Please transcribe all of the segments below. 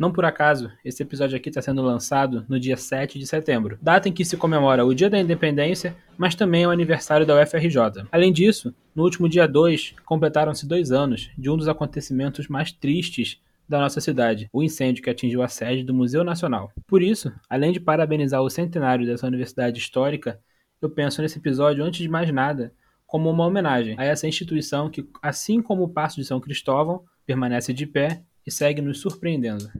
Não por acaso, esse episódio aqui está sendo lançado no dia 7 de setembro, data em que se comemora o Dia da Independência, mas também o aniversário da UFRJ. Além disso, no último dia 2, completaram-se dois anos de um dos acontecimentos mais tristes da nossa cidade, o incêndio que atingiu a sede do Museu Nacional. Por isso, além de parabenizar o centenário dessa universidade histórica, eu penso nesse episódio, antes de mais nada, como uma homenagem a essa instituição que, assim como o Passo de São Cristóvão, permanece de pé e segue nos surpreendendo.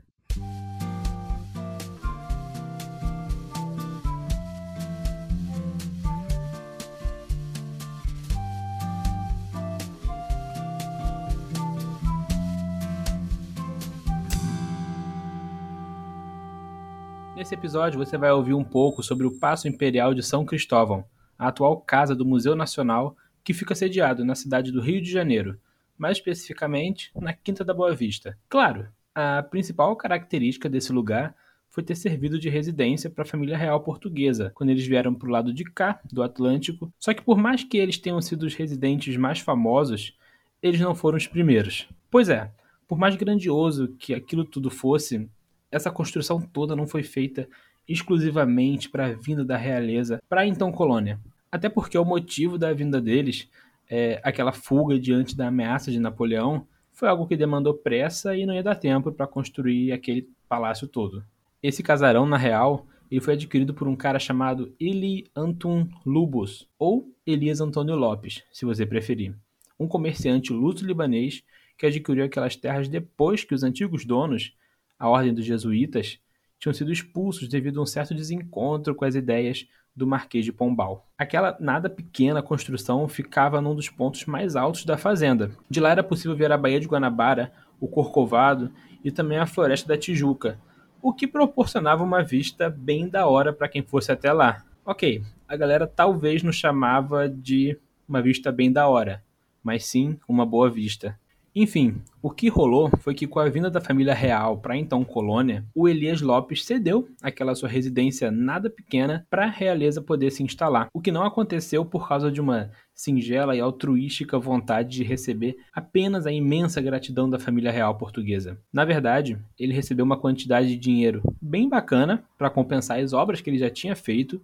Nesse episódio você vai ouvir um pouco sobre o Paço Imperial de São Cristóvão, a atual casa do Museu Nacional, que fica sediado na cidade do Rio de Janeiro, mais especificamente na Quinta da Boa Vista. Claro, a principal característica desse lugar foi ter servido de residência para a família real portuguesa, quando eles vieram para o lado de cá, do Atlântico. Só que por mais que eles tenham sido os residentes mais famosos, eles não foram os primeiros. Pois é, por mais grandioso que aquilo tudo fosse, essa construção toda não foi feita exclusivamente para a vinda da realeza para então colônia. Até porque o motivo da vinda deles, é, aquela fuga diante da ameaça de Napoleão, foi algo que demandou pressa e não ia dar tempo para construir aquele palácio todo. Esse casarão, na real, ele foi adquirido por um cara chamado Eli Anton Lubos, ou Elias Antônio Lopes, se você preferir. Um comerciante luso-libanês que adquiriu aquelas terras depois que os antigos donos a Ordem dos Jesuítas, tinham sido expulsos devido a um certo desencontro com as ideias do Marquês de Pombal. Aquela nada pequena construção ficava num dos pontos mais altos da fazenda. De lá era possível ver a Baía de Guanabara, o Corcovado e também a Floresta da Tijuca, o que proporcionava uma vista bem da hora para quem fosse até lá. Ok, a galera talvez não chamava de uma vista bem da hora, mas sim uma boa vista. Enfim, o que rolou foi que com a vinda da família real para então colônia, o Elias Lopes cedeu aquela sua residência nada pequena para a realeza poder se instalar, o que não aconteceu por causa de uma singela e altruística vontade de receber apenas a imensa gratidão da família real portuguesa. Na verdade, ele recebeu uma quantidade de dinheiro bem bacana para compensar as obras que ele já tinha feito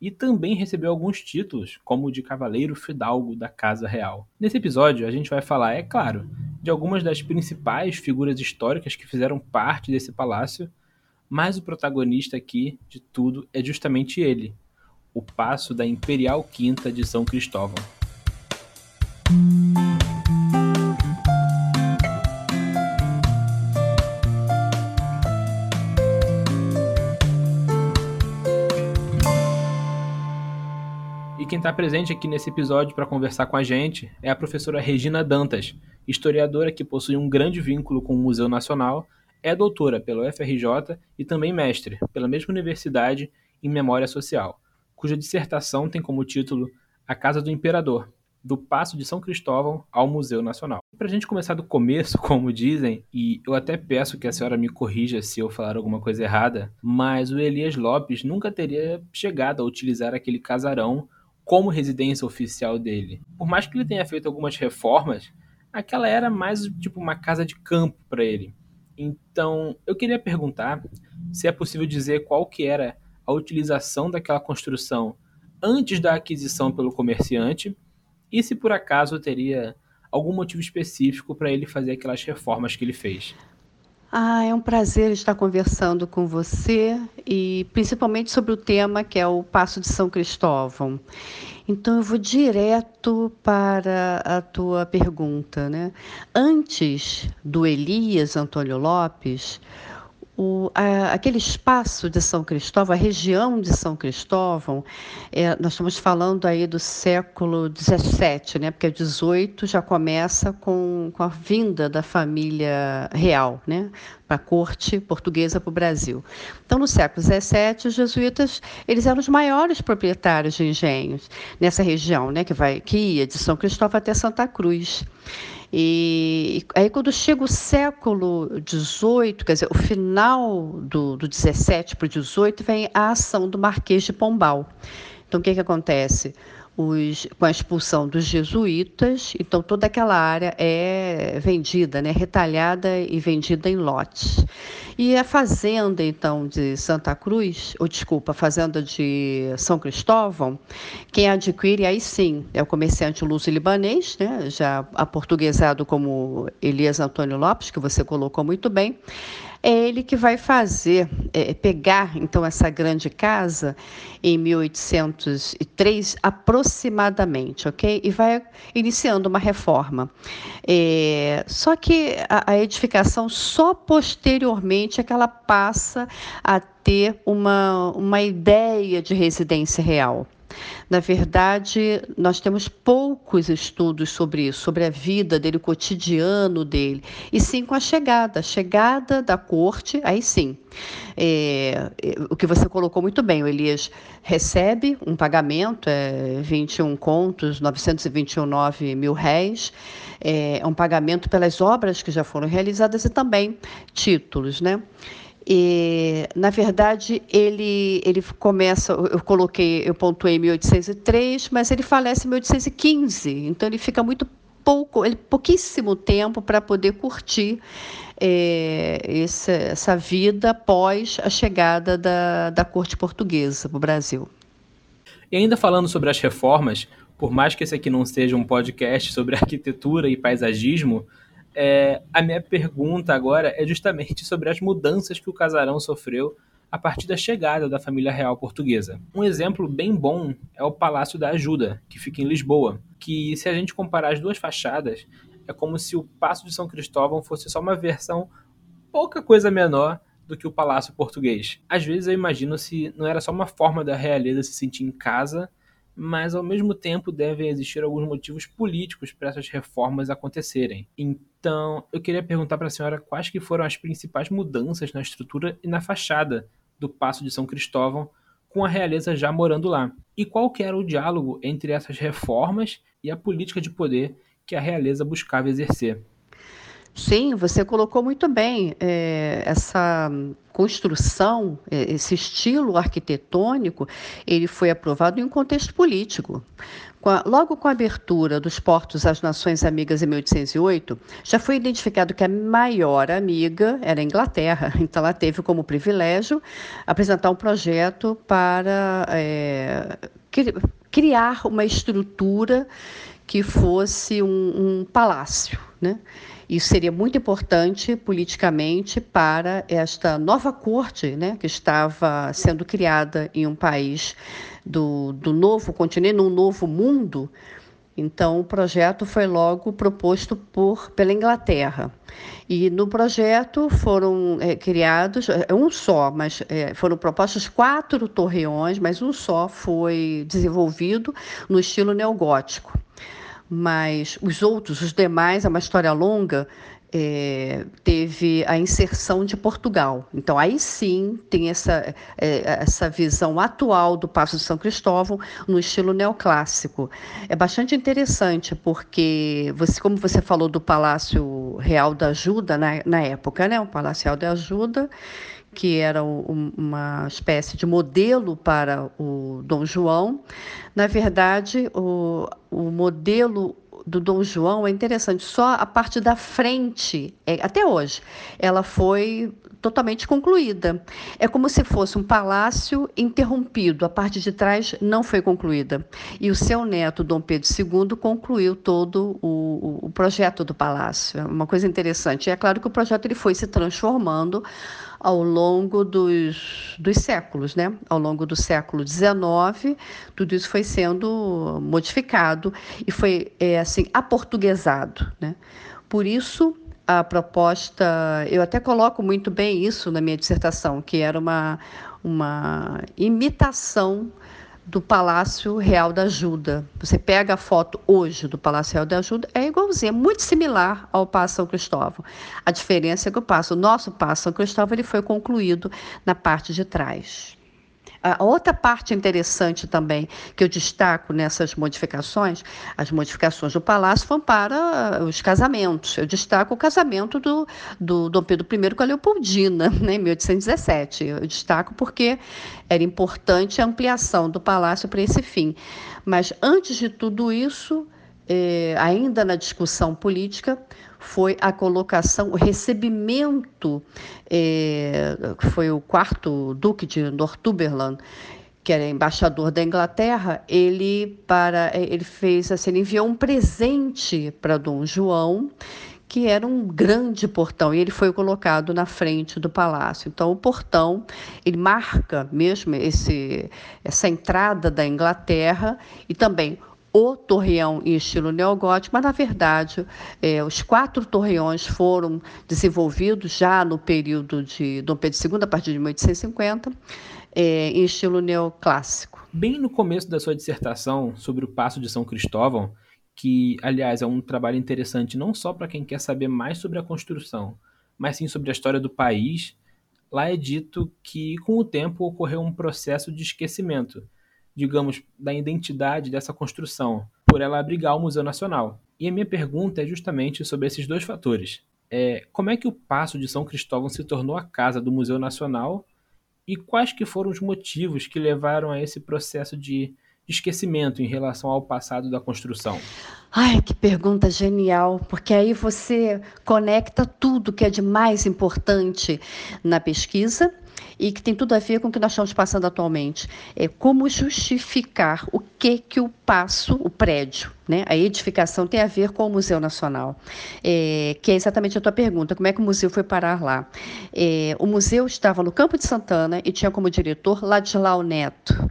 e também recebeu alguns títulos, como o de Cavaleiro Fidalgo da Casa Real. Nesse episódio, a gente vai falar, é claro, de algumas das principais figuras históricas que fizeram parte desse palácio, mas o protagonista aqui de tudo é justamente ele, o passo da Imperial Quinta de São Cristóvão. Quem está presente aqui nesse episódio para conversar com a gente é a professora Regina Dantas, historiadora que possui um grande vínculo com o Museu Nacional, é doutora pela UFRJ e também mestre pela mesma universidade em Memória Social, cuja dissertação tem como título A Casa do Imperador, do Paço de São Cristóvão ao Museu Nacional. Para a gente começar do começo, como dizem, e eu até peço que a senhora me corrija se eu falar alguma coisa errada, mas o Elias Lopes nunca teria chegado a utilizar aquele casarão como residência oficial dele. Por mais que ele tenha feito algumas reformas, aquela era mais tipo uma casa de campo para ele. Então, eu queria perguntar se é possível dizer qual que era a utilização daquela construção antes da aquisição pelo comerciante e se por acaso teria algum motivo específico para ele fazer aquelas reformas que ele fez. Ah, é um prazer estar conversando com você e principalmente sobre o tema que é o Passo de São Cristóvão. Então eu vou direto para a tua pergunta, né? Antes do Elias Antônio Lopes, o, a, aquele espaço de São Cristóvão, a região de São Cristóvão, é, nós estamos falando aí do século XVII, né? porque o XVIII já começa com, com a vinda da família real né? Para a corte portuguesa para o Brasil. Então, no século XVII, os jesuítas eles eram os maiores proprietários de engenhos nessa região, né? que, vai, que ia de São Cristóvão até Santa Cruz. E aí, quando chega o século XVIII, quer dizer, o final do, do 17 para o 18, vem a ação do Marquês de Pombal. Então, o que, que acontece? Os, com a expulsão dos jesuítas, então toda aquela área é vendida, né, retalhada e vendida em lotes. E a fazenda, então, de Santa Cruz, ou desculpa, a fazenda de São Cristóvão, quem adquire, aí sim, é o comerciante luso-libanês, né, já aportuguesado como Elias Antônio Lopes, que você colocou muito bem, é ele que vai fazer, é, pegar então essa grande casa em 1803 aproximadamente, ok? E vai iniciando uma reforma. É, só que a, a edificação só posteriormente é que ela passa a ter uma, uma ideia de residência real. Na verdade, nós temos poucos estudos sobre isso, sobre a vida dele, o cotidiano dele, e sim com a chegada, a chegada da corte, aí sim. É, é o que você colocou muito bem, o Elias recebe um pagamento, é 21 contos, 929 mil réis, é, é um pagamento pelas obras que já foram realizadas e também títulos, né? E, na verdade, ele, ele começa, eu coloquei, eu pontuei 1803, mas ele falece em 1815, então ele fica muito pouco, ele, pouquíssimo tempo para poder curtir é, essa, essa vida após a chegada da, da corte portuguesa para o Brasil. E ainda falando sobre as reformas, por mais que esse aqui não seja um podcast sobre arquitetura e paisagismo, é, a minha pergunta agora é justamente sobre as mudanças que o casarão sofreu a partir da chegada da família real portuguesa. Um exemplo bem bom é o Palácio da Ajuda, que fica em Lisboa, que se a gente comparar as duas fachadas, é como se o Paço de São Cristóvão fosse só uma versão pouca coisa menor do que o Palácio Português. Às vezes eu imagino se não era só uma forma da realeza se sentir em casa mas ao mesmo tempo devem existir alguns motivos políticos para essas reformas acontecerem. Então, eu queria perguntar para a senhora quais que foram as principais mudanças na estrutura e na fachada do Paço de São Cristóvão com a realeza já morando lá. E qual que era o diálogo entre essas reformas e a política de poder que a realeza buscava exercer. Sim, você colocou muito bem é, essa construção, é, esse estilo arquitetônico, ele foi aprovado em um contexto político. logo com a abertura dos portos às Nações Amigas em 1808, já foi identificado que a maior amiga era a Inglaterra, então ela teve como privilégio apresentar um projeto para é, criar uma estrutura que fosse um, um palácio, né? Isso seria muito importante politicamente para esta nova corte, né, que estava sendo criada em um país do, do novo continente, num novo mundo. Então, o projeto foi logo proposto por, pela Inglaterra. E no projeto foram é, criados, é, um só, mas é, foram propostos quatro torreões, mas um só foi desenvolvido no estilo neogótico mas os outros, os demais, é uma história longa, é, teve a inserção de Portugal. Então, aí sim tem essa, é, essa visão atual do Paço de São Cristóvão no estilo neoclássico. É bastante interessante, porque, você, como você falou do Palácio Real da Ajuda na, na época, né? o Palácio Real da Ajuda, que era uma espécie de modelo para o Dom João. Na verdade, o, o modelo do Dom João é interessante, só a parte da frente, é, até hoje, ela foi totalmente concluída. É como se fosse um palácio interrompido, a parte de trás não foi concluída. E o seu neto, Dom Pedro II, concluiu todo o, o projeto do palácio. É uma coisa interessante. E é claro que o projeto ele foi se transformando ao longo dos, dos séculos, né? Ao longo do século XIX, tudo isso foi sendo modificado e foi é, assim aportuguesado, né? Por isso a proposta, eu até coloco muito bem isso na minha dissertação, que era uma, uma imitação do Palácio Real da Ajuda. Você pega a foto hoje do Palácio Real da Ajuda, é igualzinho, é muito similar ao Passo São Cristóvão. A diferença é que o o nosso Passo São Cristóvão, ele foi concluído na parte de trás. A outra parte interessante também que eu destaco nessas modificações, as modificações do palácio foram para os casamentos. Eu destaco o casamento do, do Dom Pedro I com a Leopoldina, né, em 1817. Eu destaco porque era importante a ampliação do palácio para esse fim. Mas antes de tudo isso, eh, ainda na discussão política, foi a colocação, o recebimento, eh, que foi o quarto duque de Northumberland, que era embaixador da Inglaterra, ele para ele fez assim, ele enviou um presente para Dom João, que era um grande portão e ele foi colocado na frente do palácio. Então o portão ele marca mesmo esse essa entrada da Inglaterra e também o torreão em estilo neogótico, mas na verdade é, os quatro torreões foram desenvolvidos já no período de Dom Pedro II, a partir de 1850, é, em estilo neoclássico. Bem no começo da sua dissertação sobre o Passo de São Cristóvão, que aliás é um trabalho interessante não só para quem quer saber mais sobre a construção, mas sim sobre a história do país, lá é dito que com o tempo ocorreu um processo de esquecimento digamos, da identidade dessa construção, por ela abrigar o Museu Nacional. E a minha pergunta é justamente sobre esses dois fatores. É, como é que o Paço de São Cristóvão se tornou a casa do Museu Nacional e quais que foram os motivos que levaram a esse processo de esquecimento em relação ao passado da construção? Ai, que pergunta genial, porque aí você conecta tudo que é de mais importante na pesquisa e que tem tudo a ver com o que nós estamos passando atualmente. É como justificar o que que o passo, o prédio, né? A edificação tem a ver com o Museu Nacional, é, que é exatamente a tua pergunta, como é que o museu foi parar lá? É, o museu estava no Campo de Santana e tinha como diretor Ladislau Neto,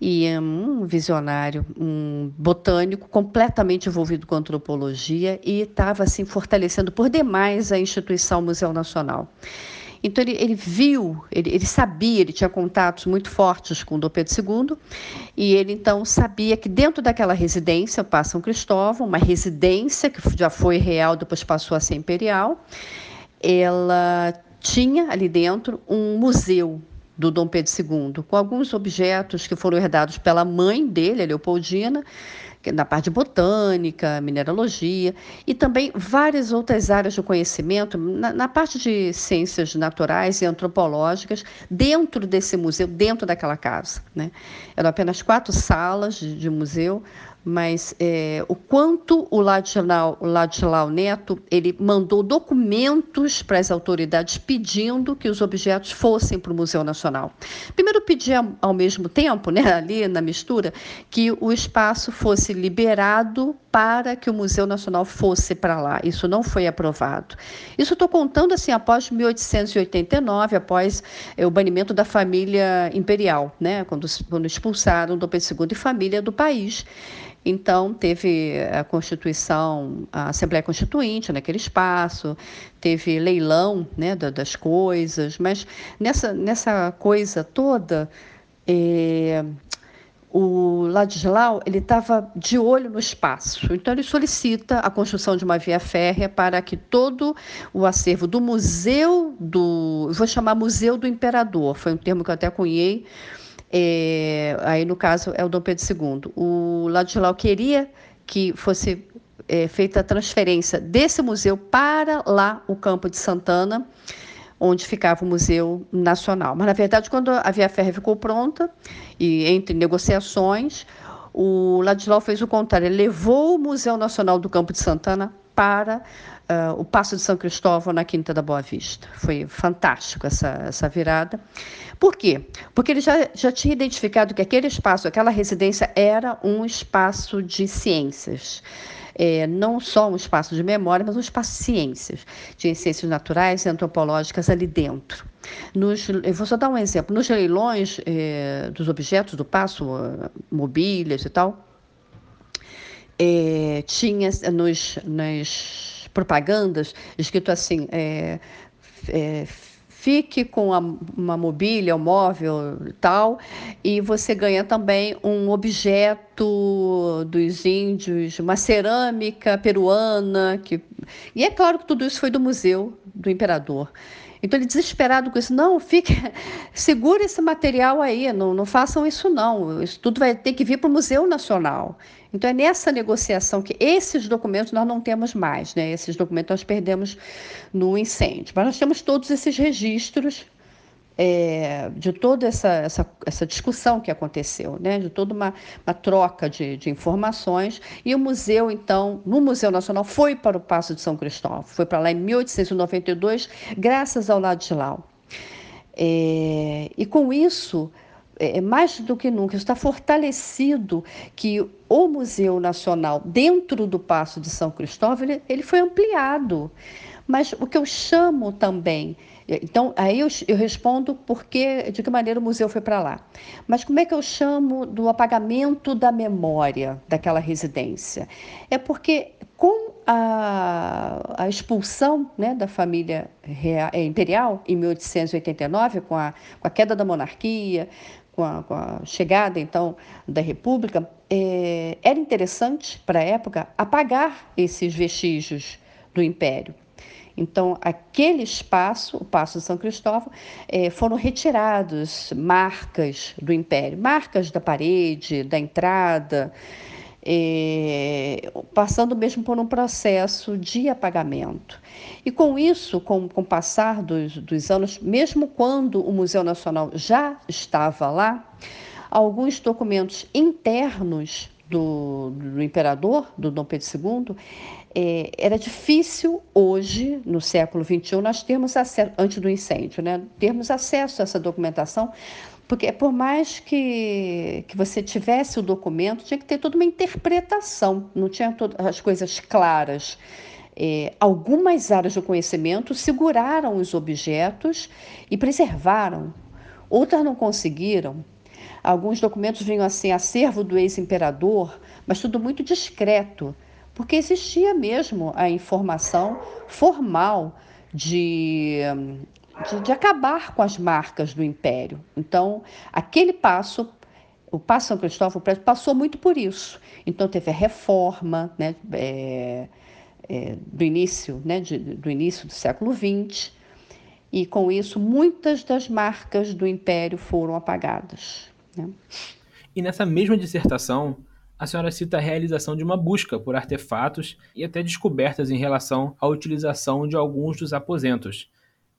e um visionário, um botânico completamente envolvido com antropologia e estava assim fortalecendo por demais a instituição Museu Nacional. Então ele, ele viu, ele, ele, sabia, ele tinha contatos muito fortes com Dom Pedro II, e ele então sabia que dentro daquela residência, o São Cristóvão, uma residência que já foi real, depois passou a ser imperial, ela tinha ali dentro um museu do Dom Pedro II, com alguns objetos que foram herdados pela mãe dele, a Leopoldina, na parte de botânica, mineralogia e também várias outras áreas do conhecimento, na, na, parte de ciências naturais e antropológicas, dentro desse museu, dentro daquela casa. Né? Eram apenas quatro salas de, de museu, mas é, o quanto o Ladislau, Neto ele mandou documentos para as autoridades pedindo que os objetos fossem para o Museu Nacional. Primeiro pedia ao mesmo tempo, né, ali na mistura, que o espaço fosse liberado para que o Museu Nacional fosse para lá. Isso não foi aprovado. Isso estou contando assim após 1889, após é, o banimento da família imperial, né, quando, quando expulsaram Dom Pedro II e família do país. Então, teve a Constituição, a Assembleia Constituinte naquele espaço, teve leilão né, das coisas, mas nessa, nessa coisa toda, é, o Ladislau ele estava de olho no espaço, então ele solicita a construção de uma via férrea para que todo o acervo do museu do, vou chamar Museu do Imperador, foi um termo que eu até cunhei, é, aí, no caso, é o Dom Pedro II. O Ladislau queria que fosse é, feita a transferência desse museu para lá, o Campo de Santana, onde ficava o Museu Nacional. Mas, na verdade, quando a Via Férrea ficou pronta, e entre negociações, o Ladislau fez o contrário, ele levou o Museu Nacional do Campo de Santana para uh, o Passo de São Cristóvão na Quinta da Boa Vista. Foi fantástico essa, essa virada. Por quê? Porque ele já, já tinha identificado que aquele espaço, aquela residência, era um espaço de ciências. É, não só um espaço de memória, mas um espaço de ciências, de ciências naturais e antropológicas ali dentro. Nos, eu vou só dar um exemplo. Nos leilões é, dos objetos do passo, mobílias e tal, é, tinha nos, nas propagandas escrito assim: é, é, fique com a, uma mobília, um móvel tal, e você ganha também um objeto dos índios, uma cerâmica peruana. Que... E é claro que tudo isso foi do Museu do Imperador. Então ele desesperado com isso, não, fique, segura esse material aí, não, não façam isso não, isso tudo vai ter que vir para o Museu Nacional. Então é nessa negociação que esses documentos nós não temos mais, né? Esses documentos nós perdemos no incêndio, mas nós temos todos esses registros é, de toda essa, essa, essa, discussão que aconteceu, né? de toda uma, uma troca de, de, informações. E o museu, então, no Museu Nacional, foi para o Passo de São Cristóvão, foi para lá em 1892, graças ao Ladislau. É, e com isso, é, mais do que nunca, está fortalecido que o Museu Nacional, dentro do Passo de São Cristóvão, ele, ele foi ampliado. Mas o que eu chamo também então, aí eu, eu respondo porque, de que maneira o museu foi para lá. Mas como é que eu chamo do apagamento da memória daquela residência? É porque com a, a expulsão né, da família real, é, imperial em 1889, com a, com a queda da monarquia, com a, com a, chegada então da República, é, era interessante para a época apagar esses vestígios do Império. Então, aquele espaço, o Passo de São Cristóvão, é, foram retirados marcas do Império, marcas da parede, da entrada, é, passando mesmo por um processo de apagamento. E com isso, com, com o passar dos, dos anos, mesmo quando o Museu Nacional já estava lá, alguns documentos internos do, do imperador, do Dom Pedro II, é, era difícil hoje, no século XXI, nós termos acesso, antes do incêndio, né, termos acesso a essa documentação, porque por mais que, que você tivesse o documento, tinha que ter toda uma interpretação, não tinha todas as coisas claras. É, algumas áreas do conhecimento seguraram os objetos e preservaram, outras não conseguiram. Alguns documentos vinham assim, acervo do ex-imperador, mas tudo muito discreto porque existia mesmo a informação formal de, de, de, acabar com as marcas do império. Então, aquele passo, o Passo São Cristóvão passou muito por isso. Então, teve a reforma né, é, é, do, início, né, de, do início do século XX, e com isso muitas das marcas do império foram apagadas. Né? E nessa mesma dissertação, a senhora cita a realização de uma busca por artefatos e até descobertas em relação à utilização de alguns dos aposentos.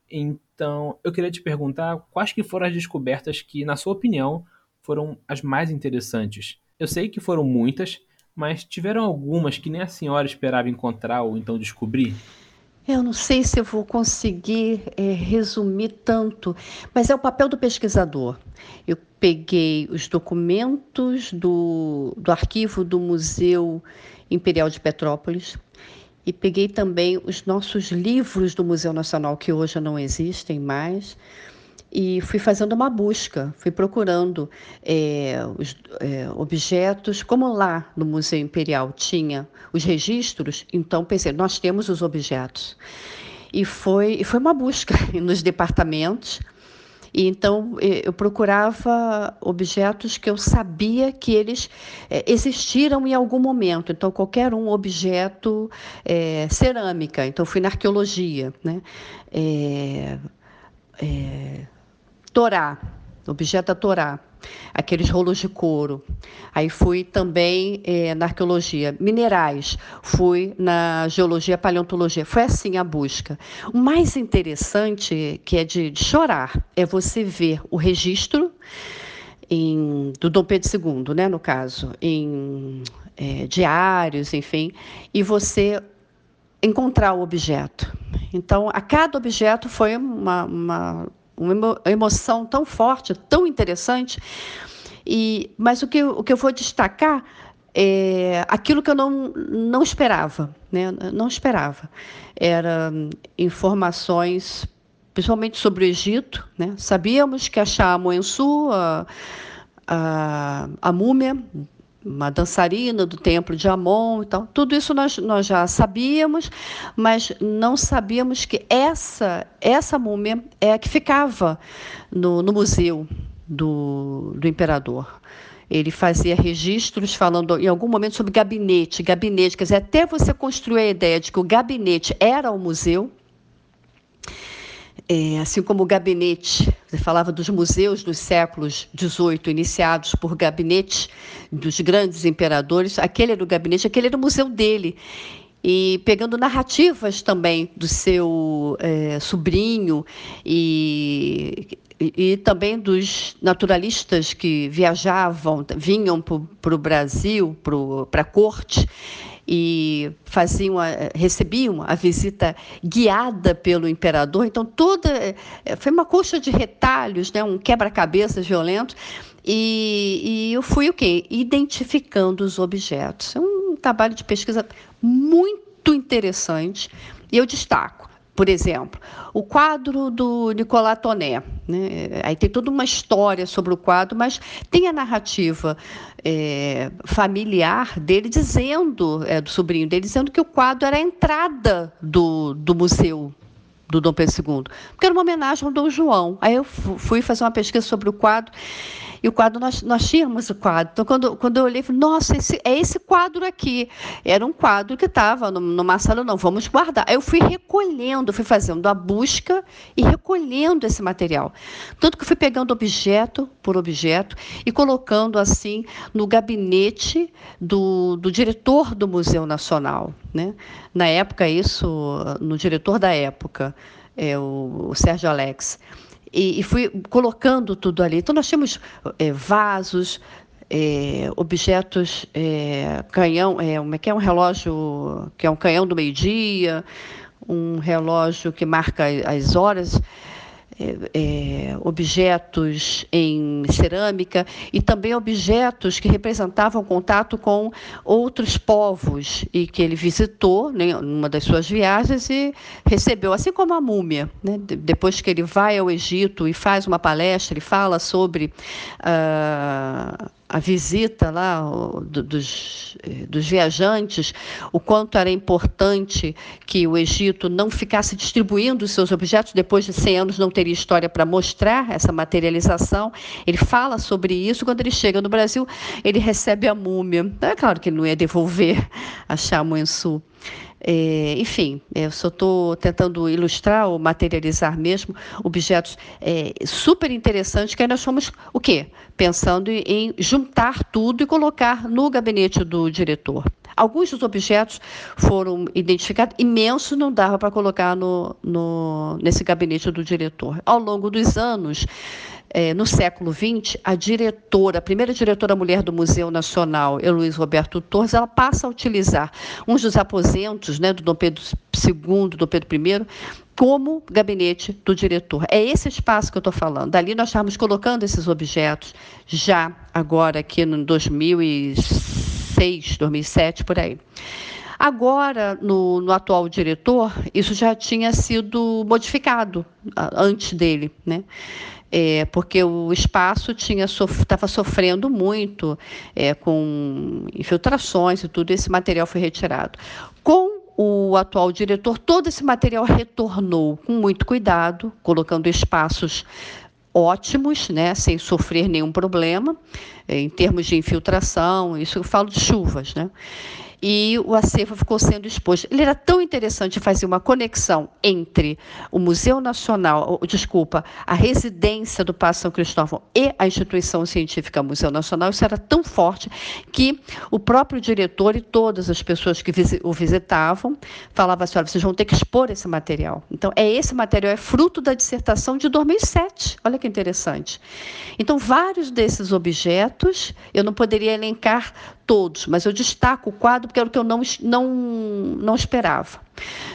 Então, eu queria te perguntar quais que foram as descobertas que, na sua opinião, foram as mais interessantes. Eu sei que foram muitas, mas tiveram algumas que nem a senhora esperava encontrar ou então descobrir? Eu não sei se eu vou conseguir é, resumir tanto, mas é o papel do pesquisador. Eu peguei os documentos do, do arquivo do Museu Imperial de Petrópolis e peguei também os nossos livros do Museu Nacional, que hoje não existem mais e fui fazendo uma busca, fui procurando é, os é, objetos, como lá no Museu Imperial tinha os registros, então pensei, nós temos os objetos. E foi, foi uma busca nos departamentos, e então eu procurava objetos que eu sabia que eles existiram em algum momento. Então qualquer um objeto é, cerâmica. Então fui na arqueologia, né? É, é Torá, objeto da Torá, aqueles rolos de couro. Aí fui também é, na arqueologia, minerais, fui na geologia, paleontologia. Foi assim a busca. O mais interessante, que é de, de chorar, é você ver o registro em, do Dom Pedro II, né, no caso, em é, diários, enfim, e você encontrar o objeto. Então, a cada objeto foi uma, uma uma emoção tão forte, tão interessante. E, mas o que, o que eu vou destacar é aquilo que eu não, não esperava, né? não esperava. Era informações, principalmente sobre o Egito. Né? Sabíamos que a Shah Moensu, a, a, a múmia uma dançarina do templo de Amon e tal. Tudo isso nós, nós já sabíamos, mas não sabíamos que essa, essa múmia é a que ficava no, no museu do, do imperador. Ele fazia registros falando em algum momento sobre gabinete, gabinete, quer dizer, até você construir a ideia de que o gabinete era o museu, é, assim como o gabinete, você falava dos museus dos séculos XVIII, iniciados por gabinetes dos grandes imperadores, aquele era o gabinete, aquele era o museu dele. E pegando narrativas também do seu é, sobrinho e, e, e, também dos naturalistas que viajavam, vinham para o Brasil, para a corte, e faziam a, recebiam a visita guiada pelo imperador. Então toda eh, foi uma coxa de retalhos, né, um quebra-cabeças violento. E, e, eu fui o quê? Identificando os objetos. É um trabalho de pesquisa muito interessante. E eu destaco por exemplo, o quadro do Nicolas Toné. Né? Aí tem toda uma história sobre o quadro, mas tem a narrativa é, familiar dele dizendo, é, do sobrinho dele, dizendo que o quadro era a entrada do, do museu do Dom Pedro II, porque era uma homenagem ao Dom João. Aí eu fui fazer uma pesquisa sobre o quadro e o quadro, nós, nós tínhamos o quadro. Então, quando, quando eu olhei, falei, nossa, esse, é esse quadro aqui. Era um quadro que estava numa sala, não, vamos guardar. Aí eu fui recolhendo, fui fazendo a busca e recolhendo esse material. Tanto que fui pegando objeto por objeto e colocando assim no gabinete do, do diretor do Museu Nacional. Né? Na época, isso, no diretor da época, é, o, o Sérgio Alex e, e fui colocando tudo ali. Então, nós tínhamos é, vasos, é, objetos, é, canhão, é, como é que é um relógio que é um canhão do meio-dia, um relógio que marca as horas é, é, objetos em cerâmica e também objetos que representavam contato com outros povos e que ele visitou né, numa das suas viagens e recebeu, assim como a múmia. Né, depois que ele vai ao Egito e faz uma palestra, ele fala sobre. Uh, a visita lá dos, eh, dos viajantes, o quanto era importante que o Egito não ficasse distribuindo os seus objetos, depois de 100 anos não teria história para mostrar essa materialização. Ele fala sobre isso, quando ele chega no Brasil, ele recebe a múmia. É claro que ele não ia devolver a Chamonsu. É, enfim, eu só estou tentando ilustrar ou materializar mesmo objetos é, super interessantes que nós fomos o quê? Pensando em juntar tudo e colocar no gabinete do diretor. Alguns dos objetos foram identificados, imensos não dava para colocar no, no, nesse gabinete do diretor. Ao longo dos anos, é, no século XX, a diretora, a primeira diretora mulher do Museu Nacional, Heloísa Roberto Torres, ela passa a utilizar uns dos aposentos né, do Dom Pedro II, do Pedro I, como gabinete do diretor. É esse espaço que eu estou falando. Dali nós estávamos colocando esses objetos já agora aqui no 2006, 2007, por aí. Agora, no, no, atual diretor, isso já tinha sido modificado antes dele, né? É, porque o espaço estava sofrendo muito é, com infiltrações e tudo, esse material foi retirado. Com o atual diretor, todo esse material retornou com muito cuidado, colocando espaços ótimos, né, sem sofrer nenhum problema, é, em termos de infiltração, isso eu falo de chuvas, né? E o acervo ficou sendo exposto. Ele era tão interessante fazer uma conexão entre o Museu Nacional, desculpa, a residência do Paço São Cristóvão e a instituição científica Museu Nacional, isso era tão forte que o próprio diretor e todas as pessoas que o visitavam falavam assim, olha, vocês vão ter que expor esse material. Então, é esse material é fruto da dissertação de 2007. Olha que interessante. Então, vários desses objetos, eu não poderia elencar todos, mas eu destaco o quadro porque era o que eu não, não, não esperava.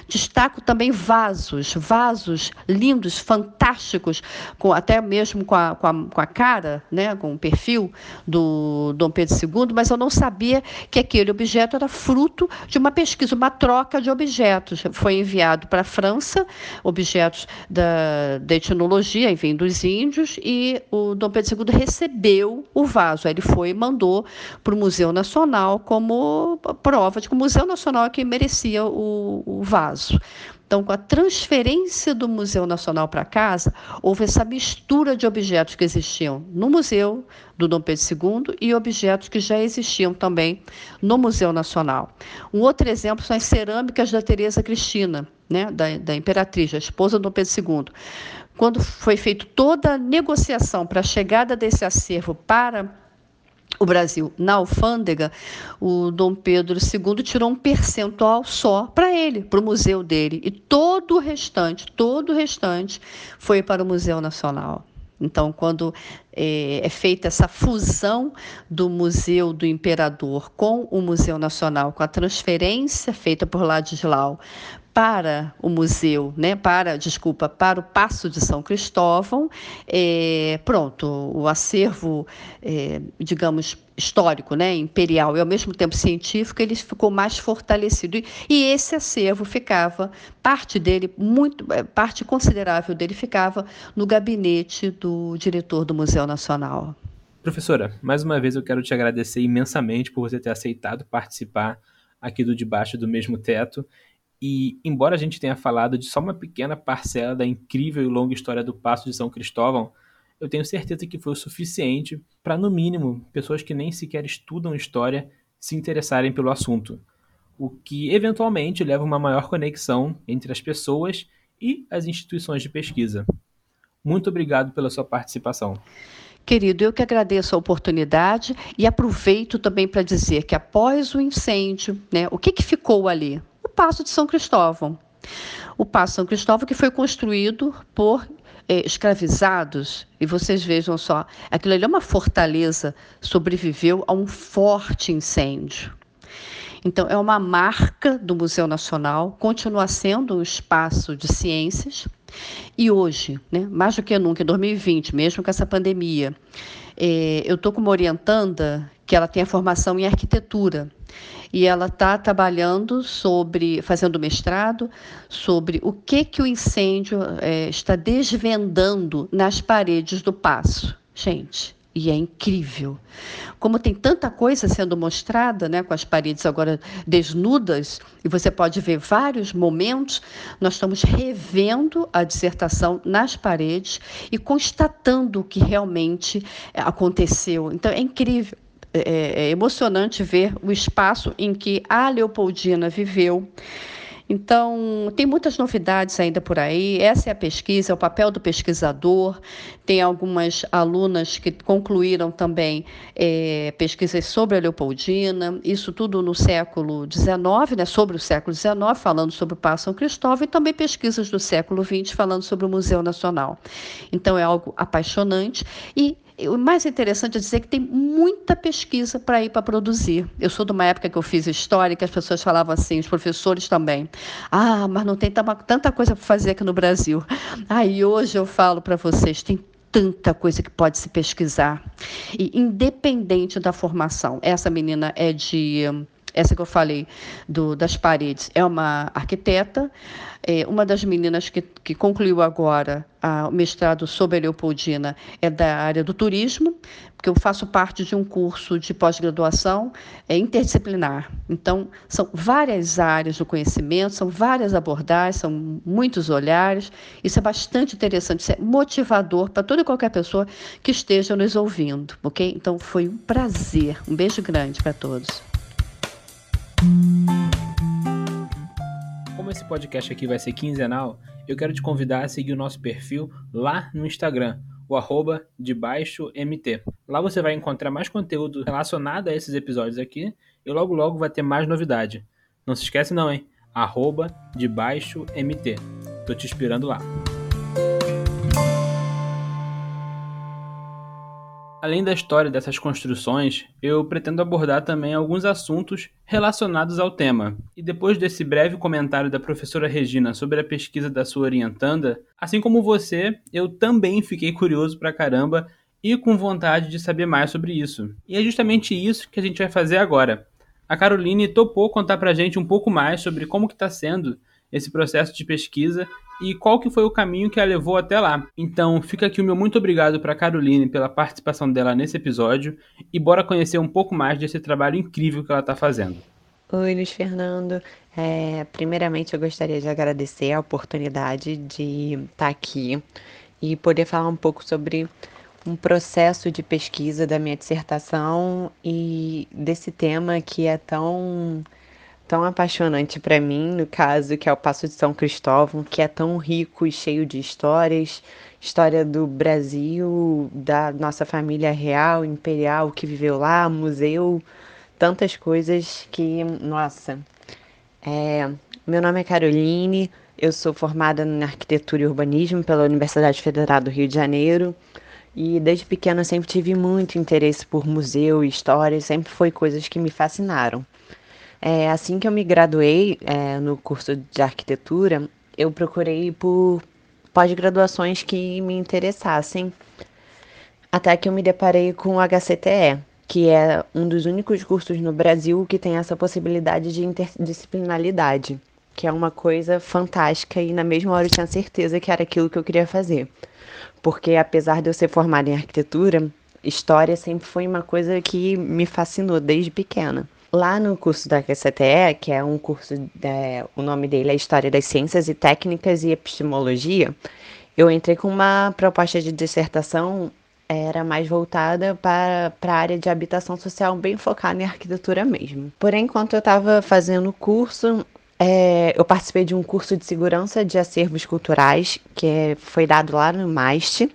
Destaco também vasos, vasos lindos, fantásticos, com, até mesmo com a, com a, com a cara, né, com o perfil do Dom Pedro II, mas eu não sabia que aquele objeto era fruto de uma pesquisa, uma troca de objetos. Foi enviado para a França, objetos da, da etnologia, enfim, dos índios, e o Dom Pedro II recebeu o vaso. Aí ele foi e mandou para o Museu Nacional como prova de que o Museu Nacional é que merecia o, o vaso. Então, com a transferência do Museu Nacional para casa, houve essa mistura de objetos que existiam no Museu do Dom Pedro II e objetos que já existiam também no Museu Nacional. Um outro exemplo são as cerâmicas da Teresa Cristina, né, da, da imperatriz, a esposa do Dom Pedro II. Quando foi feita toda a negociação para a chegada desse acervo para o Brasil na alfândega, o Dom Pedro II tirou um percentual só para ele, para o museu dele, e todo o restante, todo o restante foi para o Museu Nacional. Então, quando é, é, feita essa fusão do Museu do Imperador com o Museu Nacional, com a transferência feita por Ladislau para o museu, né, para, desculpa, para o Passo de São Cristóvão, é, pronto, o acervo, é, digamos, histórico, né, imperial e ao mesmo tempo científico, ele ficou mais fortalecido. E, esse acervo ficava, parte dele, muito, é, parte considerável dele ficava no gabinete do diretor do Museu Nacional. Professora, mais uma vez eu quero te agradecer imensamente por você ter aceitado participar aqui do Debaixo do Mesmo Teto e, embora a gente tenha falado de só uma pequena parcela da incrível e longa história do Passo de São Cristóvão, eu tenho certeza que foi o suficiente para, no mínimo, pessoas que nem sequer estudam história se interessarem pelo assunto, o que eventualmente leva a uma maior conexão entre as pessoas e as instituições de pesquisa. Muito obrigado pela sua participação. Querido, eu que agradeço a oportunidade e aproveito também para dizer que após o incêndio, né, o que, que ficou ali? Passo de São Cristóvão. O Passo São Cristóvão que foi construído por é, escravizados, e vocês vejam só, aquilo ali é uma fortaleza, sobreviveu a um forte incêndio. Então, é uma marca do Museu Nacional, continua sendo um espaço de ciências, e hoje, né, mais do que nunca, em 2020, mesmo com essa pandemia, é, eu estou com uma orientanda que ela tem a formação em arquitetura e ela está trabalhando sobre, fazendo mestrado, sobre o que, que o incêndio é, está desvendando nas paredes do passo. Gente, e é incrível. Como tem tanta coisa sendo mostrada, né, com as paredes agora desnudas, e você pode ver vários momentos, nós estamos revendo a dissertação nas paredes e constatando o que realmente aconteceu. Então é incrível. É, é, é emocionante ver o espaço em que a Leopoldina viveu. Então, tem muitas novidades ainda por aí. Essa é a pesquisa, é o papel do pesquisador. Tem algumas alunas que concluíram também é, pesquisas sobre a Leopoldina, isso tudo no século XIX, né, sobre o século XIX, falando sobre o Passo São Cristóvão, e também pesquisas do século XX, falando sobre o Museu Nacional. Então, é algo apaixonante e o mais interessante é dizer que tem muita pesquisa para ir para produzir. Eu sou de uma época que eu fiz história que as pessoas falavam assim, os professores também. Ah, mas não tem tanta coisa para fazer aqui no Brasil. Aí hoje eu falo para vocês, tem tanta coisa que pode se pesquisar. E independente da formação, essa menina é de essa que eu falei do, das paredes é uma arquiteta, é, uma das meninas que, que concluiu agora a, o mestrado sobre a Leopoldina é da área do turismo, porque eu faço parte de um curso de pós-graduação é, interdisciplinar. Então, são várias áreas do conhecimento, são várias abordagens, são muitos olhares. Isso é bastante interessante, isso é motivador para toda e qualquer pessoa que esteja nos ouvindo, ok? Então, foi um prazer. Um beijo grande para todos. Como esse podcast aqui vai ser quinzenal, eu quero te convidar a seguir o nosso perfil lá no Instagram, o arroba MT. Lá você vai encontrar mais conteúdo relacionado a esses episódios aqui e logo logo vai ter mais novidade. Não se esquece não, hein? Arroba MT. Tô te esperando lá. Além da história dessas construções, eu pretendo abordar também alguns assuntos relacionados ao tema. E depois desse breve comentário da professora Regina sobre a pesquisa da sua orientanda, assim como você, eu também fiquei curioso pra caramba e com vontade de saber mais sobre isso. E é justamente isso que a gente vai fazer agora. A Caroline topou contar pra gente um pouco mais sobre como que está sendo esse processo de pesquisa e qual que foi o caminho que a levou até lá. Então, fica aqui o meu muito obrigado para Caroline pela participação dela nesse episódio e bora conhecer um pouco mais desse trabalho incrível que ela está fazendo. Oi, Luiz Fernando. É, primeiramente, eu gostaria de agradecer a oportunidade de estar aqui e poder falar um pouco sobre um processo de pesquisa da minha dissertação e desse tema que é tão tão apaixonante para mim, no caso, que é o Passo de São Cristóvão, que é tão rico e cheio de histórias, história do Brasil, da nossa família real, imperial que viveu lá, museu, tantas coisas que, nossa. É, meu nome é Caroline, eu sou formada em arquitetura e urbanismo pela Universidade Federal do Rio de Janeiro. E desde pequena sempre tive muito interesse por museu e história, sempre foi coisas que me fascinaram. É, assim que eu me graduei é, no curso de arquitetura, eu procurei por pós-graduações que me interessassem, até que eu me deparei com o HCTE, que é um dos únicos cursos no Brasil que tem essa possibilidade de interdisciplinaridade, que é uma coisa fantástica e na mesma hora eu tinha certeza que era aquilo que eu queria fazer. Porque apesar de eu ser formada em arquitetura, história sempre foi uma coisa que me fascinou desde pequena. Lá no curso da QCTE, que é um curso, é, o nome dele é História das Ciências e Técnicas e Epistemologia, eu entrei com uma proposta de dissertação, era mais voltada para, para a área de habitação social, bem focada em arquitetura mesmo. Porém, enquanto eu estava fazendo o curso, é, eu participei de um curso de segurança de acervos culturais, que foi dado lá no MAST,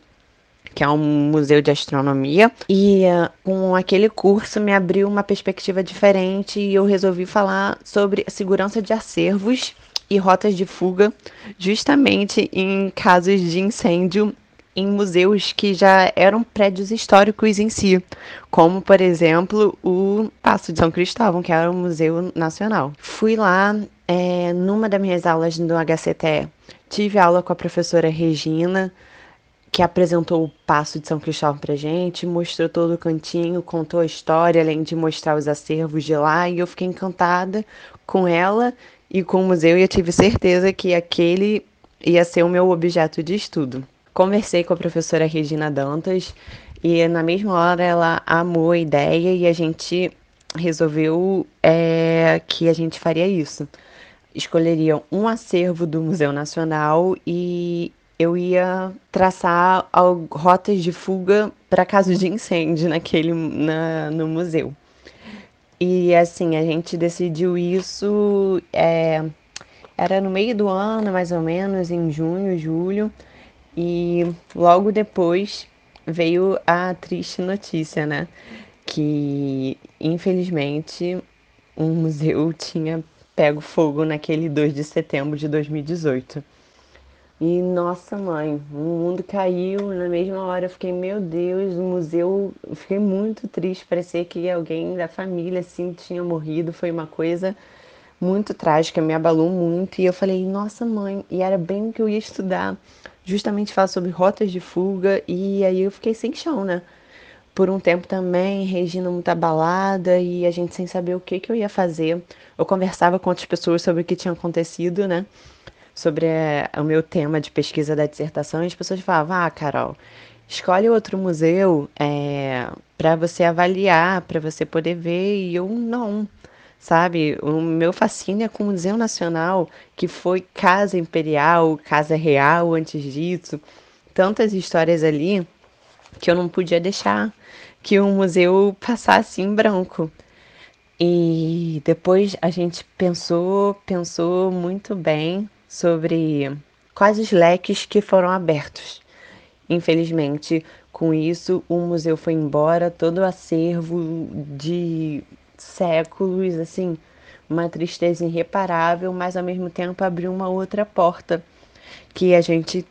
que é um museu de astronomia. E uh, com aquele curso me abriu uma perspectiva diferente e eu resolvi falar sobre a segurança de acervos e rotas de fuga, justamente em casos de incêndio em museus que já eram prédios históricos em si, como por exemplo o Paço de São Cristóvão, que era um museu nacional. Fui lá é, numa das minhas aulas do HCTE, tive aula com a professora Regina que apresentou o Passo de São Cristóvão pra gente, mostrou todo o cantinho, contou a história, além de mostrar os acervos de lá, e eu fiquei encantada com ela e com o museu, e eu tive certeza que aquele ia ser o meu objeto de estudo. Conversei com a professora Regina Dantas, e na mesma hora ela amou a ideia e a gente resolveu é, que a gente faria isso. Escolheriam um acervo do Museu Nacional e eu ia traçar rotas de fuga para casos de incêndio naquele na, no museu. E assim, a gente decidiu isso, é, era no meio do ano, mais ou menos, em junho, julho, e logo depois veio a triste notícia, né? Que infelizmente um museu tinha pego fogo naquele 2 de setembro de 2018. E nossa mãe, o mundo caiu na mesma hora. Eu fiquei, meu Deus, o museu. Eu fiquei muito triste. Parecia que alguém da família assim tinha morrido. Foi uma coisa muito trágica, me abalou muito. E eu falei, nossa mãe, e era bem o que eu ia estudar, justamente falar sobre rotas de fuga. E aí eu fiquei sem chão, né? Por um tempo também, Regina muito abalada e a gente sem saber o que, que eu ia fazer. Eu conversava com outras pessoas sobre o que tinha acontecido, né? Sobre é, o meu tema de pesquisa da dissertação e as pessoas falavam: Ah, Carol, escolhe outro museu é, para você avaliar, para você poder ver. E eu não, sabe? O meu fascínio é com o Museu Nacional, que foi Casa Imperial, Casa Real antes disso. Tantas histórias ali que eu não podia deixar que o museu passasse em branco. E depois a gente pensou, pensou muito bem sobre quais os leques que foram abertos. Infelizmente, com isso, o museu foi embora, todo o acervo de séculos, assim, uma tristeza irreparável, mas ao mesmo tempo abriu uma outra porta, que a gente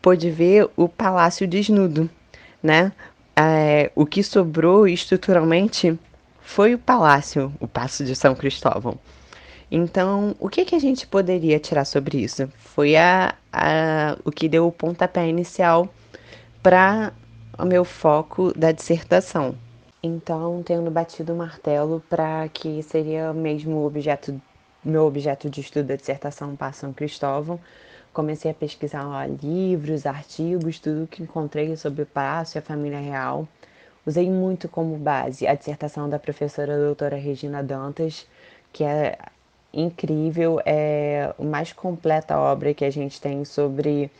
pôde ver o palácio desnudo, né? É, o que sobrou estruturalmente foi o palácio, o Paço de São Cristóvão. Então, o que, que a gente poderia tirar sobre isso? Foi a, a, o que deu o pontapé inicial para o meu foco da dissertação. Então, tendo batido o martelo para que seria mesmo o objeto, meu objeto de estudo da dissertação para São Cristóvão, comecei a pesquisar lá, livros, artigos, tudo que encontrei sobre o palácio e a família real. Usei muito como base a dissertação da professora doutora Regina Dantas, que é incrível, é a mais completa obra que a gente tem sobre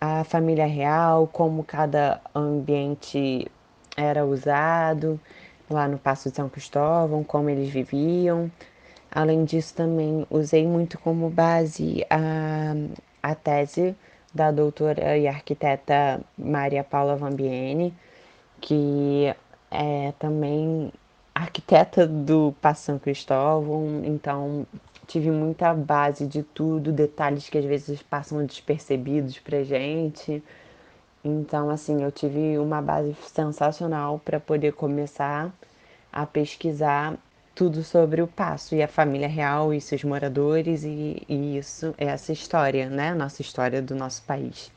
a família real, como cada ambiente era usado lá no Passo de São Cristóvão, como eles viviam. Além disso, também usei muito como base a, a tese da doutora e arquiteta Maria Paula Vambiene, que é também arquiteta do Passo São Cristóvão, então tive muita base de tudo, detalhes que às vezes passam despercebidos pra gente. Então, assim, eu tive uma base sensacional para poder começar a pesquisar tudo sobre o Passo e a família real e seus moradores e, e isso, essa história, né? Nossa história do nosso país.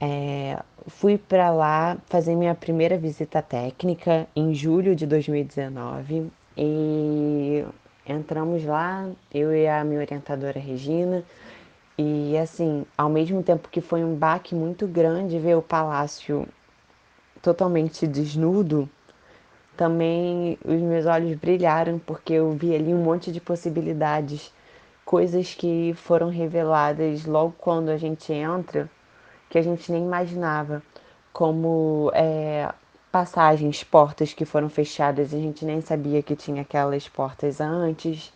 É, fui para lá fazer minha primeira visita técnica em julho de 2019 e entramos lá, eu e a minha orientadora Regina, e assim, ao mesmo tempo que foi um baque muito grande ver o palácio totalmente desnudo, também os meus olhos brilharam porque eu vi ali um monte de possibilidades, coisas que foram reveladas logo quando a gente entra, que a gente nem imaginava, como é, passagens, portas que foram fechadas a gente nem sabia que tinha aquelas portas antes,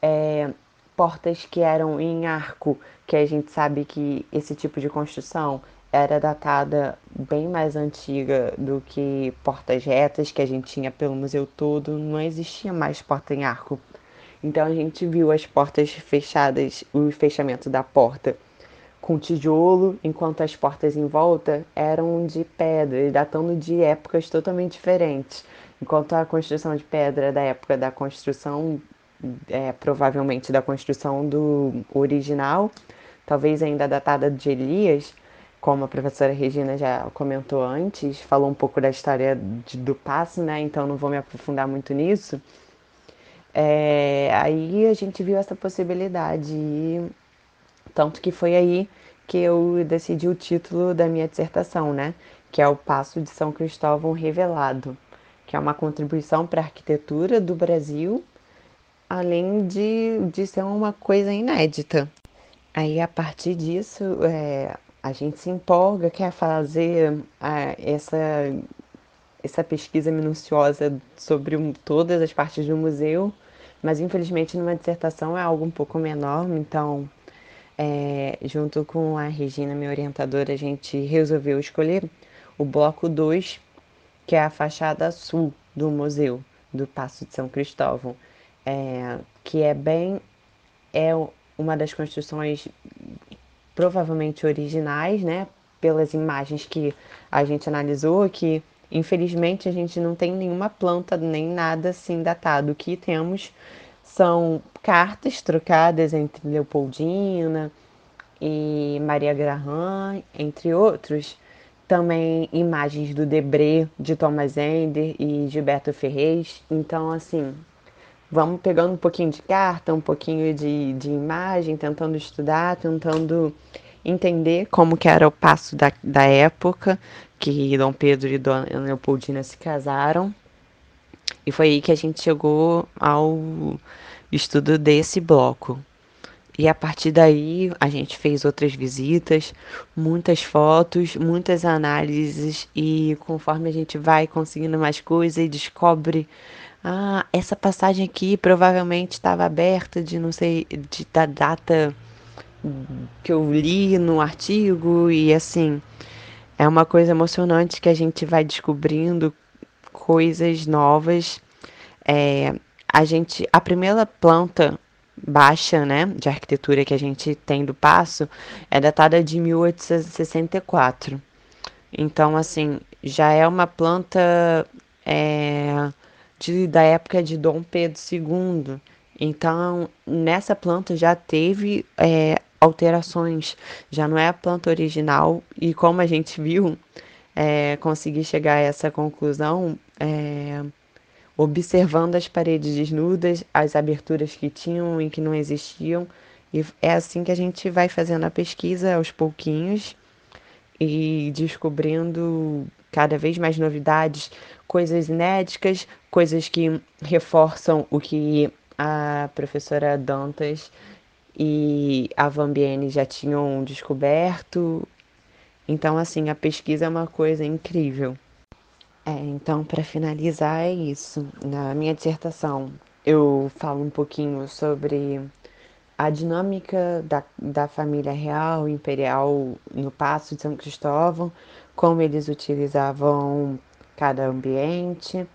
é, portas que eram em arco, que a gente sabe que esse tipo de construção era datada bem mais antiga do que portas retas que a gente tinha pelo museu todo, não existia mais porta em arco. Então a gente viu as portas fechadas, o fechamento da porta com tijolo, enquanto as portas em volta eram de pedra, datando de épocas totalmente diferentes. Enquanto a construção de pedra da época da construção, é, provavelmente da construção do original, talvez ainda datada de Elias, como a professora Regina já comentou antes, falou um pouco da história de, do passo, né? Então não vou me aprofundar muito nisso. É, aí a gente viu essa possibilidade e tanto que foi aí que eu decidi o título da minha dissertação, né? Que é o Passo de São Cristóvão Revelado, que é uma contribuição para a arquitetura do Brasil, além de, de ser uma coisa inédita. Aí, a partir disso, é, a gente se empolga, quer fazer é, essa, essa pesquisa minuciosa sobre um, todas as partes do museu, mas infelizmente numa dissertação é algo um pouco menor, então é, junto com a Regina, minha orientadora, a gente resolveu escolher o bloco 2, que é a fachada sul do museu do Passo de São Cristóvão, é, que é bem é uma das construções provavelmente originais, né? Pelas imagens que a gente analisou, que infelizmente a gente não tem nenhuma planta nem nada assim datado. O que temos são cartas trocadas entre Leopoldina e Maria Graham, entre outros. Também imagens do Debré, de Thomas Ender e Gilberto Ferrez. Então, assim, vamos pegando um pouquinho de carta, um pouquinho de, de imagem, tentando estudar, tentando entender como que era o passo da, da época que Dom Pedro e Dona Leopoldina se casaram. E foi aí que a gente chegou ao estudo desse bloco. E a partir daí a gente fez outras visitas, muitas fotos, muitas análises e conforme a gente vai conseguindo mais coisas e descobre ah, essa passagem aqui provavelmente estava aberta de não sei de, da data que eu li no artigo e assim é uma coisa emocionante que a gente vai descobrindo coisas novas. É, a gente, a primeira planta baixa, né, de arquitetura que a gente tem do Passo é datada de 1864. Então, assim, já é uma planta é, de, da época de Dom Pedro II. Então, nessa planta já teve é, alterações, já não é a planta original. E como a gente viu, é, consegui chegar a essa conclusão é, observando as paredes desnudas, as aberturas que tinham e que não existiam. E é assim que a gente vai fazendo a pesquisa aos pouquinhos e descobrindo cada vez mais novidades, coisas inéditas, coisas que reforçam o que a professora Dantas e a Vambiene já tinham descoberto. Então, assim, a pesquisa é uma coisa incrível. É, então, para finalizar, é isso. Na minha dissertação, eu falo um pouquinho sobre a dinâmica da, da família real imperial no Paço de São Cristóvão, como eles utilizavam cada ambiente.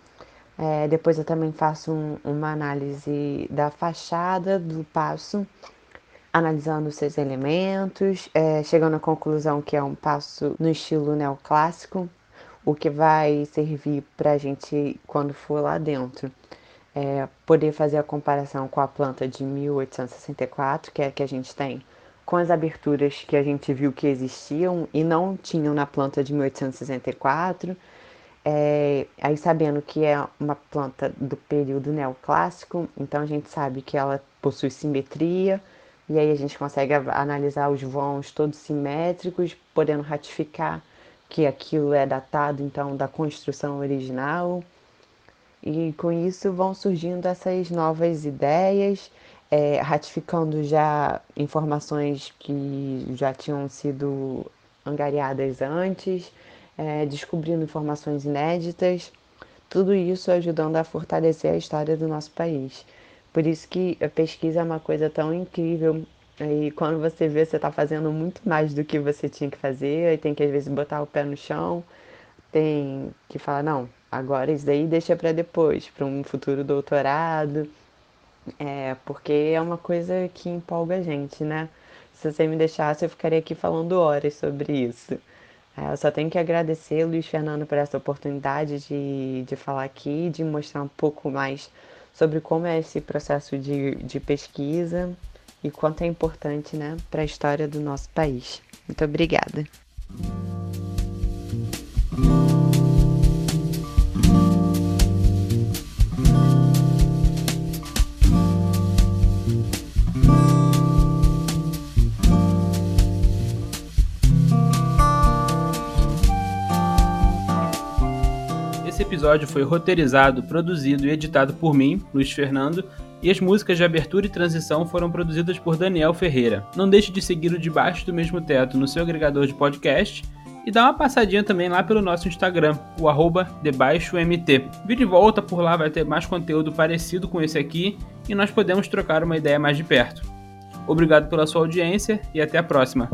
É, depois eu também faço um, uma análise da fachada do passo, analisando seus elementos, é, chegando à conclusão que é um passo no estilo neoclássico, o que vai servir para a gente quando for lá dentro. É, poder fazer a comparação com a planta de 1864, que é a que a gente tem, com as aberturas que a gente viu que existiam e não tinham na planta de 1864 é, aí sabendo que é uma planta do período neoclássico, então a gente sabe que ela possui simetria, e aí a gente consegue analisar os vãos todos simétricos, podendo ratificar que aquilo é datado então da construção original. E com isso vão surgindo essas novas ideias, é, ratificando já informações que já tinham sido angariadas antes é, descobrindo informações inéditas, tudo isso ajudando a fortalecer a história do nosso país. Por isso que a pesquisa é uma coisa tão incrível e quando você vê, você está fazendo muito mais do que você tinha que fazer, aí tem que às vezes botar o pé no chão, tem que falar, não, agora isso daí deixa para depois, para um futuro doutorado, é, porque é uma coisa que empolga a gente, né? Se você me deixasse, eu ficaria aqui falando horas sobre isso. É, eu só tenho que agradecer, Luiz Fernando, por essa oportunidade de, de falar aqui, de mostrar um pouco mais sobre como é esse processo de, de pesquisa e quanto é importante né, para a história do nosso país. Muito obrigada. episódio foi roteirizado, produzido e editado por mim, Luiz Fernando, e as músicas de abertura e transição foram produzidas por Daniel Ferreira. Não deixe de seguir o Debaixo do Mesmo Teto no seu agregador de podcast e dá uma passadinha também lá pelo nosso Instagram, o arroba debaixomt. Vire e volta, por lá vai ter mais conteúdo parecido com esse aqui e nós podemos trocar uma ideia mais de perto. Obrigado pela sua audiência e até a próxima.